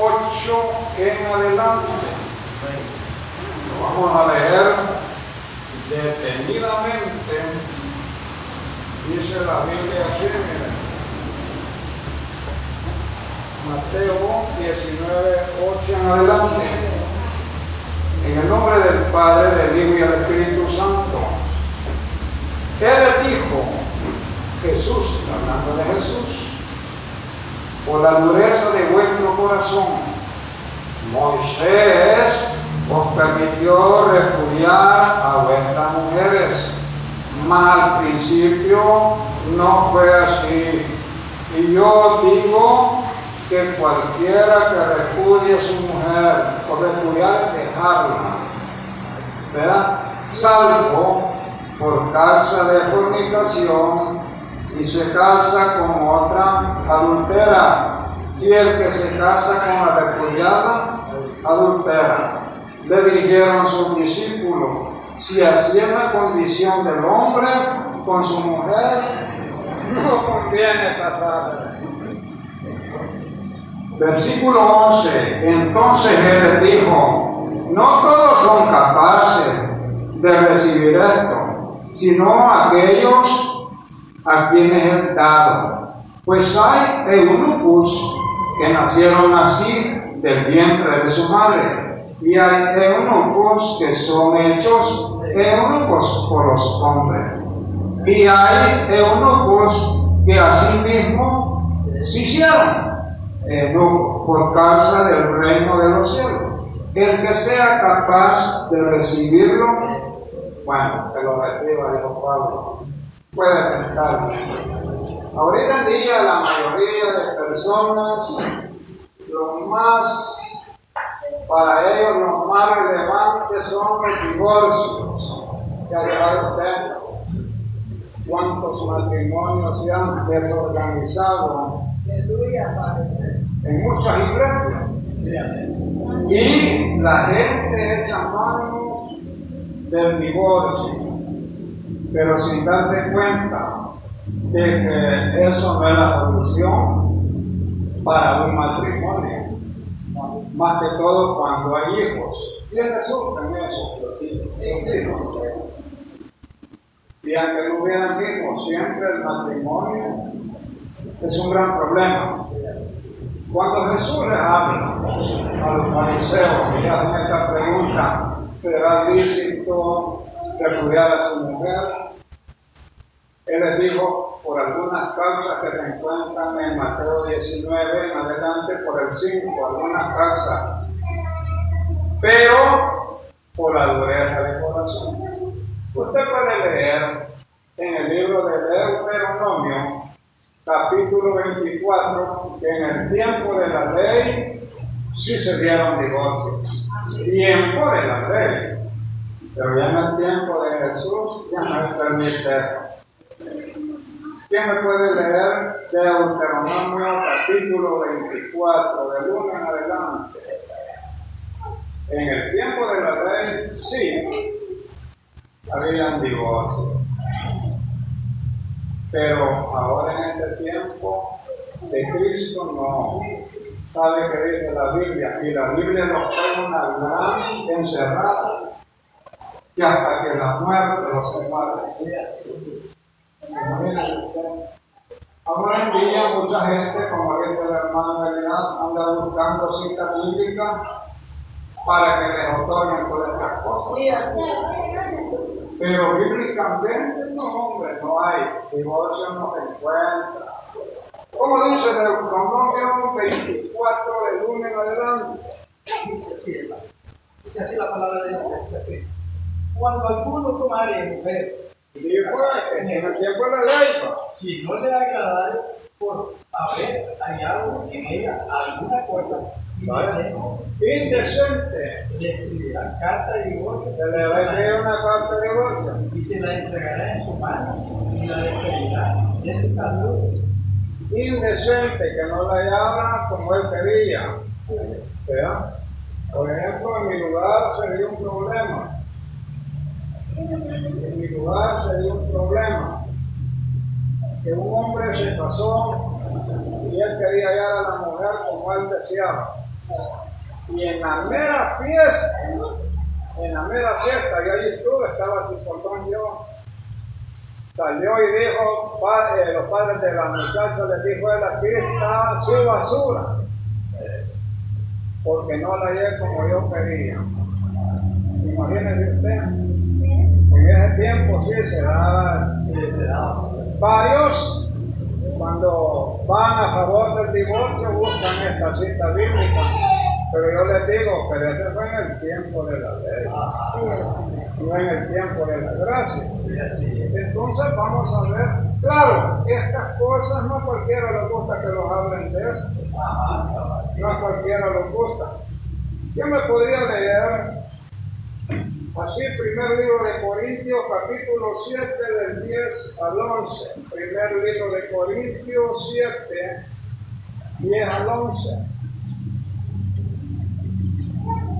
8 en adelante. Lo vamos a leer detenidamente. Dice la Biblia así, miren. Mateo 19, 8 en adelante. En el nombre del Padre, del Hijo y del Espíritu Santo. Él le dijo, Jesús, hablando de Jesús, por la dureza de vuestro corazón, Moisés os permitió repudiar a vuestras mujeres, mas al principio no fue así. Y yo digo que cualquiera que repudie a su mujer o repudiar dejarla, ¿verdad? Salvo por causa de fornicación y se casa con otra adultera. Y el que se casa con la repudiada, adultera. Le dijeron sus discípulos, si así es la condición del hombre con su mujer, no conviene casarse. Versículo 11. Entonces él dijo, no todos son capaces de recibir esto, sino aquellos a quienes es dado. Pues hay eunucos que nacieron así del vientre de su madre, y hay eunucos que son hechos eunucos por los hombres, y hay eunucos que asimismo se hicieron eunucos por causa del reino de los cielos. El que sea capaz de recibirlo, bueno, que lo reciba, dijo Pablo puede pensar. Ahorita en día la mayoría de personas, lo más, para ellos los más relevantes son los divorcios. Ya dejaron usted cuántos matrimonios se han desorganizado en muchas iglesias. Y la gente echa manos del divorcio pero sin darse cuenta de que eso no es la solución para un matrimonio. Más que todo cuando hay hijos. ¿Quiénes sufren eso? Los hijos. Y aunque no hubieran hijos, siempre el matrimonio es un gran problema. Cuando Jesús les habla a los fariseos y hacen esta pregunta, ¿será lícito repudiar a su mujer. Él les dijo, por algunas causas que se encuentran en Mateo 19 en adelante, por el 5, algunas causas, pero por la dureza de corazón. Usted puede leer en el libro de Deuteronomio, capítulo 24, que en el tiempo de la ley sí se dieron divorcios. Tiempo de la ley. Pero ya en el tiempo de Jesús ya no es permite. ¿Quién me puede leer Deuteronomio capítulo 24, de 1 en adelante? En el tiempo de la ley, sí, habían divorcio. Pero ahora en este tiempo de Cristo no. ¿Sabe qué dice la Biblia? Y la Biblia nos pone una gran encerrada que hasta que la muerte los separe. Ahora en día mucha gente, como dice el hermano Elías, anda buscando citas bíblicas para que les otorguen todas estas cosas. Pero bíblicamente no, hombre, no hay. Divorcio no se encuentra. Como dice Deuteronomio 24 de lunes en adelante. Dice así, dice así la palabra de Dios cuando alguno tomare mujer Sí, pues, si no le agradar por haber hallado en ella alguna cosa indecente, Indecente. le escribirá carta de divorcio Se le va a escribir una carta de divorcio. y se la entregará en su mano y la despedirá de su casa. Indecente, que no la llama como él quería. Por ejemplo, en mi lugar sería un problema. En mi lugar sería un problema que un hombre se casó y él quería hallar a la mujer como él deseaba. Y en la mera fiesta, en la mera fiesta, yo allí estuve, estaba sin portón yo. Salió y dijo, padre, los padres de la muchacha les dijo él, aquí está su basura. Porque no la hallé como yo quería. Imagínese usted. En ese tiempo sí se daba, Sí, se varios cuando van a favor del divorcio buscan esta cita bíblica. Pero yo les digo, pero ese fue en el tiempo de la ley, no en el tiempo de la gracia. Entonces vamos a ver, claro, estas cosas no a cualquiera le gusta que los hablen de eso, no a cualquiera le gusta. Yo me podría leer así, primer libro de Corintios, capítulo 7, del 10 al 11. Primer libro de Corintios 7, 10 al 11.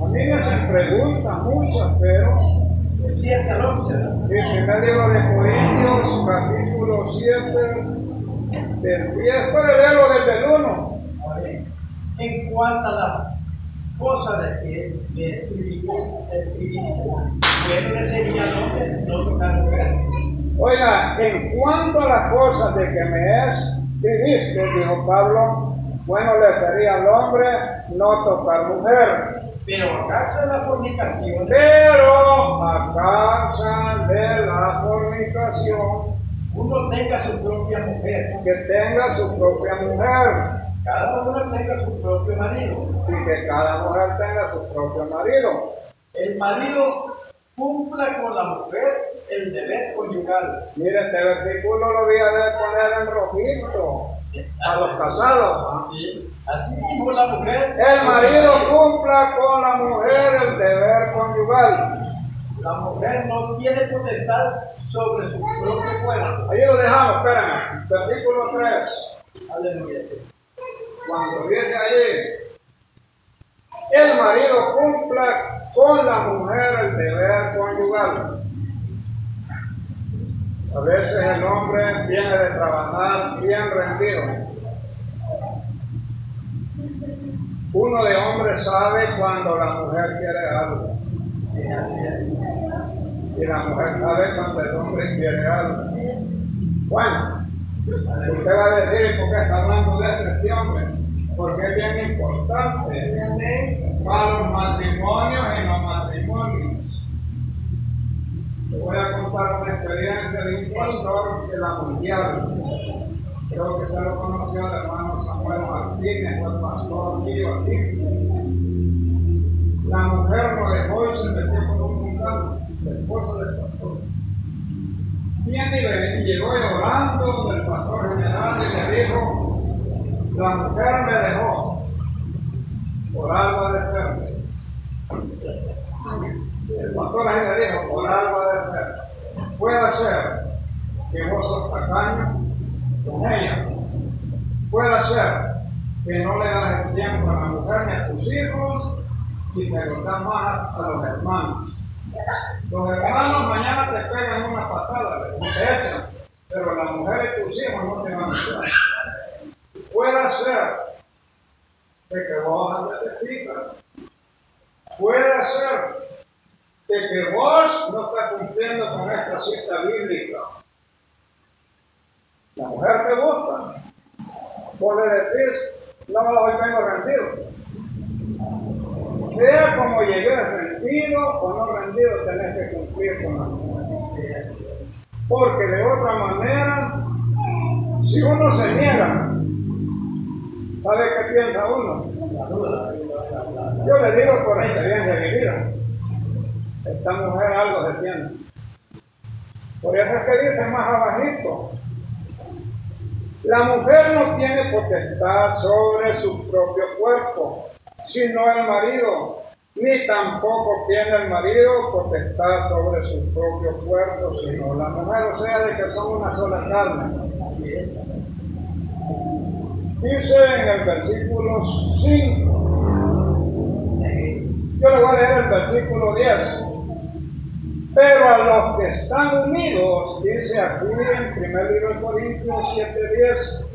A mí me hacen preguntas muchas, pero El 7 al 11, ¿verdad? el primer libro de Corintios, capítulo 7, del 10, puede leerlo desde el 1. A ver, En cuanto a la cosa de que me escribiste, bueno le sería hombre no tocar mujer. Oiga, en cuanto a las cosas de que me escribiste, dijo Pablo, bueno le sería al hombre no tocar mujer, Pero a causa de la fornicación, pero a causa de la fornicación, uno tenga su propia mujer, que tenga su propia mujer cada uno tenga su propio marido. y que cada mujer tenga su propio marido. El marido cumpla con la mujer el deber conyugal. Mire, este versículo lo voy a poner en rojito a los casados. Así mismo la mujer. El marido cumpla con la mujer el deber conyugal. La mujer no tiene potestad sobre su propio cuerpo. Ahí lo dejamos, espérenme. Versículo 3. Aleluya. Cuando dice allí, el marido cumpla con la mujer el deber conyugal. A veces el hombre viene de trabajar bien rendido. Uno de hombre sabe cuando la mujer quiere algo. Sí, así es. Y la mujer sabe cuando el hombre quiere algo. Bueno, usted va a decir, ¿por qué está hablando de este hombre? Porque es bien importante para los matrimonios y los matrimonios. Le voy a contar una experiencia de un pastor de la mundial. Creo que usted lo conoció, el hermano Samuel Martínez, fue el pastor mío aquí. La mujer lo dejó y se metió con un mundano, la esposa del pastor. Viene y le- y llegó llorando del pastor general y le dijo, la mujer me dejó por algo de ser. El pastor le dijo, por algo de ser. Puede ser que vos sos tacaño con ella. Puede ser que no le das el tiempo a la mujer ni a tus hijos y te lo más a los hermanos. Los hermanos mañana te pegan una patada, pero la mujer y tus hijos no te van a ayudar. Puede ser de que vos andes de. Puede ser de que vos no estás cumpliendo con esta cita bíblica. La mujer te gusta. Vos le decís, no, hoy vengo rendido. Sea como llegues rendido o no rendido, tenés que cumplir con la mujer. Porque de otra manera, si uno se niega, ¿sabe qué piensa uno? Yo le digo por experiencia de vida, esta mujer algo se tiene. Por eso es que dice más abajito, la mujer no tiene potestad sobre su propio cuerpo, sino el marido, ni tampoco tiene el marido potestad sobre su propio cuerpo, sino la mujer, o sea, de que son una sola carne. Así es. Dice en el versículo 5, Yo le voy a leer el versículo 10. Pero a los que están unidos, dice aquí en primer libro de Corintios 7:10,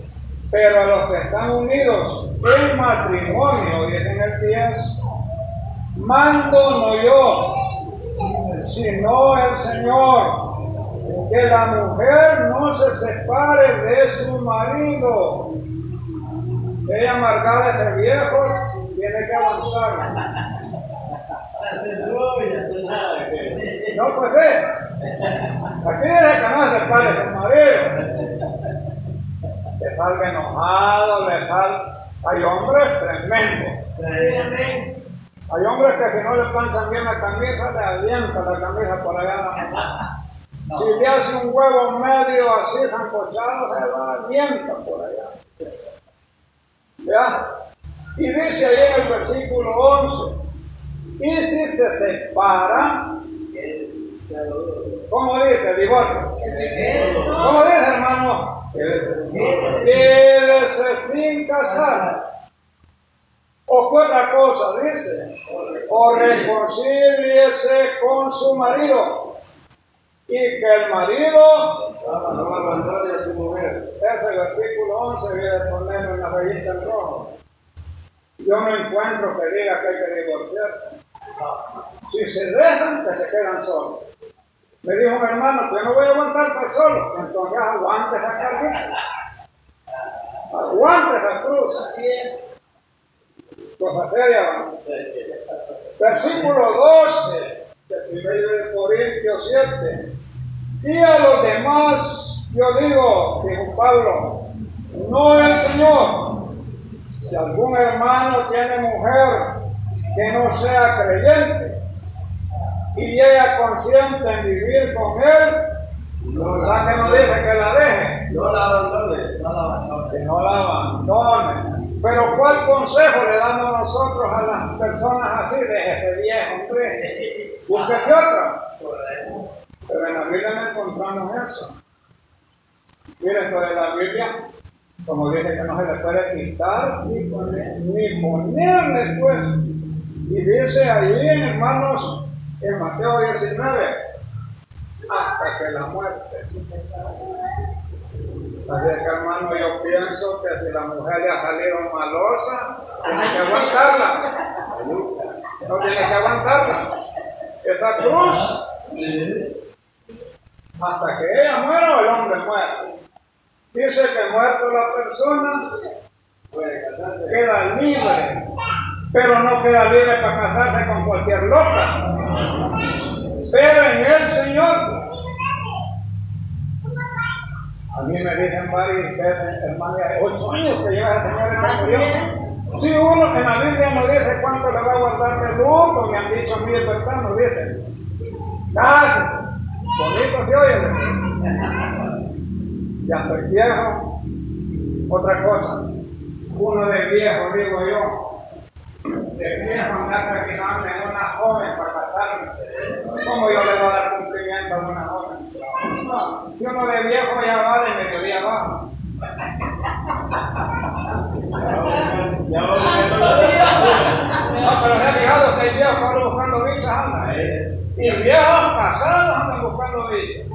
pero a los que están unidos el matrimonio, y en el 10, mando no yo, sino el Señor, que la mujer no se separe de su marido. Ella amargada ese viejo tiene que avanzar. No, pues ve. Aquí dice que no se separe de su marido. Le salga enojado, le salga. Hay hombres tremendos. Hay hombres que si no le planchan bien la camisa, le alienta la camisa por allá la. Si le hace un huevo medio así zancochado, se lo alienta por allá. ¿Ya? Y dice ahí en el versículo 11, y si se separa, ¿cómo dice? Divorcio. ¿Cómo dice, hermano? Quédese sin casar. O otra cosa dice, o reconcíliese con su marido y que el marido no abandone a su mujer. Ese versículo 11 viene a ponerlo en la revista en rojo. Yo no encuentro que diga que hay que divorciarse. Si se dejan, que se quedan solos. Me dijo mi hermano, yo no voy a aguantar estar solo. Entonces aguante esa carga. Aguante esa cruz. Cosa seria. Versículo 12 de 1 Corintios 7. Y a los demás, yo digo, dijo Pablo, no el Señor. Si algún hermano tiene mujer que no sea creyente y ella consciente en vivir con él, No la que no dice que la deje, No la abandone. No la abandone. que no la abandone. Pero ¿cuál consejo le damos nosotros a las personas así? Déjese viejo, hombre. Búsquese otra. Pero en la Biblia no encontramos eso. Miren, esto de la Biblia, como dice que no se le puede quitar ni, poner- ni ponerle, pues. Y dice ahí hermanos, en Mateo 19, hasta que la muerte. Así es que hermano, yo pienso que si la mujer le ha salido malosa, tiene que aguantarla. No tiene que aguantarla. Esa cruz hasta que ella muera o el hombre muera. Dice que muerto la persona casarse. queda libre, pero no queda libre para casarse con cualquier loca. Pero en el Señor, a mí me dicen varias veces, hermano, ya de ocho años que lleva ese señor que murió. Si uno en la Biblia no dice cuánto le va a guardar de luto, me han dicho mil verdad, no dice. Casi, bonito se oye. Ya estoy viejo. Otra cosa, uno de viejo, digo yo, de viejo andar practicando en una joven para casarme. ¿Cómo yo le voy a dar cumplimiento a una joven? No, si uno de viejo ya va de mediodía abajo. Ya No, pero se ha fijado que hay viejos que buscando bichas andan. Y viejos casados andan buscando bichas.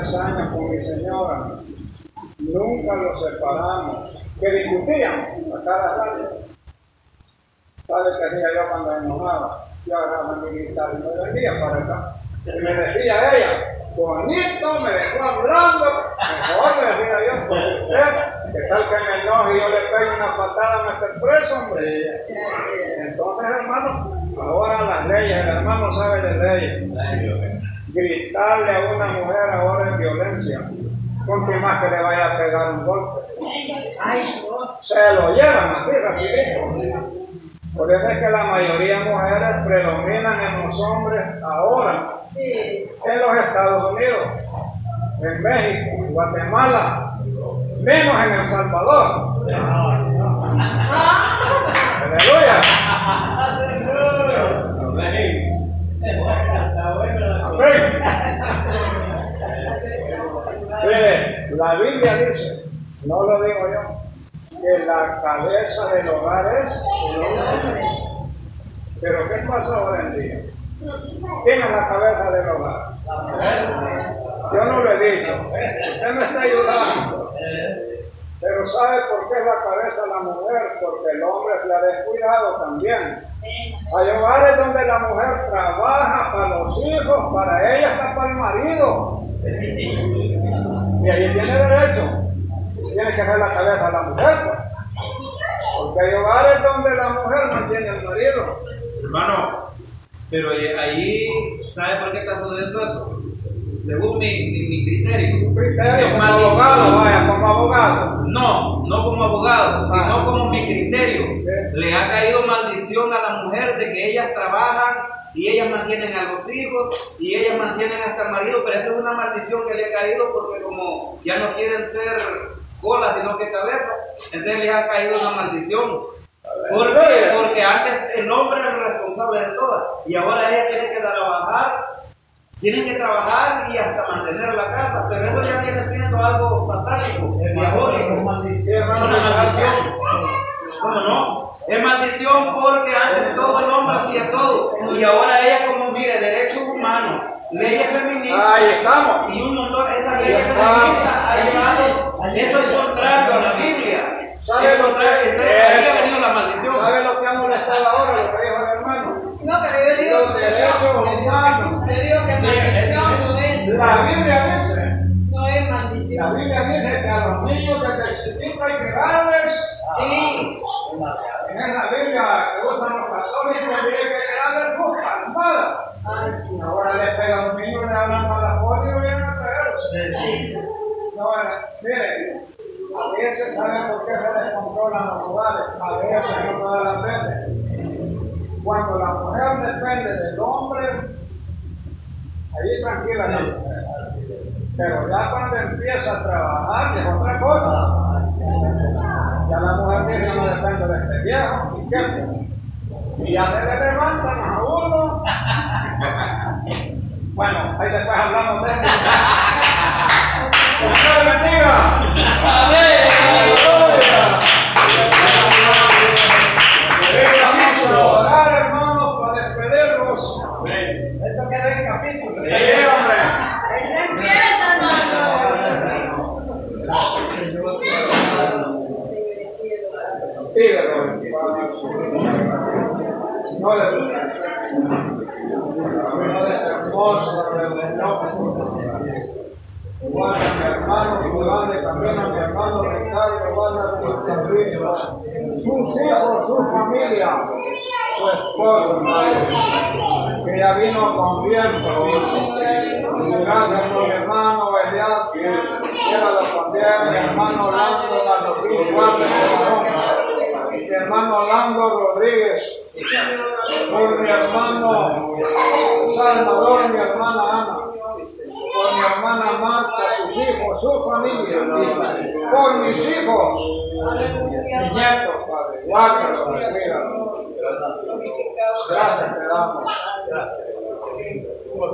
33 años con mi señora. Nunca los separamos. Que discutíamos a cada rato. ¿Sabe qué hacía yo cuando enojaba? Yo agarraba mi guitarra y me venía para acá. Y me decía ella, bonito, me dejó hablando. Mejor me decía yo, porque usted, que tal que me enoje y yo le pego una patada, me esté preso, hombre. Entonces, hermano, ahora las leyes, el hermano sabe de leyes. Gritarle a una mujer ahora es violencia. Con que más que le vaya a pegar un golpe. Se lo llevan así rapidito. Por eso es que la mayoría de mujeres predominan en los hombres ahora en los Estados Unidos, en México, en Guatemala, menos en El Salvador. Aleluya. La Biblia dice, no lo digo yo, que la cabeza del hogar es el hombre. Pero ¿qué pasa ahora en día? ¿Quién es la cabeza del hogar? Yo no lo he dicho. Usted me está ayudando. Pero ¿sabe por qué es la cabeza de la mujer? Porque el hombre se ha descuidado también. Hay hogares donde la mujer trabaja para los hijos, para ella hasta para el marido. Y ahí tiene derecho. Tiene que ser la cabeza de la mujer. pues. Porque hay hogares donde la mujer mantiene al marido. Hermano, pero ahí, ¿sabe por qué está sucediendo eso? Según mi, mi, mi criterio. Un criterio como maldición. abogado, vaya, como abogado. No, no como abogado, sino Ah. como mi criterio. Le ha caído maldición a la mujer de que ellas trabajan y ellas mantienen a los hijos y ellas mantienen hasta el marido, pero eso es una maldición que le ha caído porque como ya no quieren ser colas sino que cabeza, entonces le ha caído una maldición. ¿Por qué? Porque antes el hombre era el responsable de todas y ahora ella tiene que trabajar, tienen que trabajar y hasta mantener la casa, pero eso ya viene siendo algo satánico, diabólico. Una maldición. ¿Cómo no? Es maldición porque antes todo el hombre hacía todo. Y ahora ella, como mire, derechos humanos, leyes feministas. Ahí estamos. Y un montón, esas leyes feministas está. ha llevado, eso es contrario a la Biblia. ¿Sabe lo contrario, que- entonces ahí ha venido la maldición. ¿Sabe lo que ha molestado ahora lo que dijo el hermano? No, pero yo digo Los derechos humanos. Yo digo que maldición no es. La Biblia dice, No es la maldición. Biblia dice que a los niños desde chiquitos hay que darles, Sí. En esa Biblia que usan los católicos, dice que palmadas. Ay, sí. Ahora le pegan a un niño, le hablan para la y vienen a traerlos. No, mire, a veces saben por qué se descontrolan los hogares, a veces no todas las veces. Cuando la mujer depende del hombre, ahí tranquila la mujer. Pero ya cuando empieza a trabajar, es otra cosa. La mujer yo no dependo de este viejo, ¿y qué? Y ya se le levantan a uno. Bueno, ahí después hablamos de esto. ¡Que Dios bendiga! A sus hijos, su familia, su esposo, hermano, que ya vino con viento. Gracias por mi hermano Elias, llévalo también, mi hermano Orlando, la Sofía, guarda mi hermano Orlando Rodríguez, por mi hermano Salvador, mi hermana Ana, por mi hermana Marta, sus hijos, su familia, por mis hijos, mis nietos, Padre, guárdalos, cuídalos. Gracias, te damos.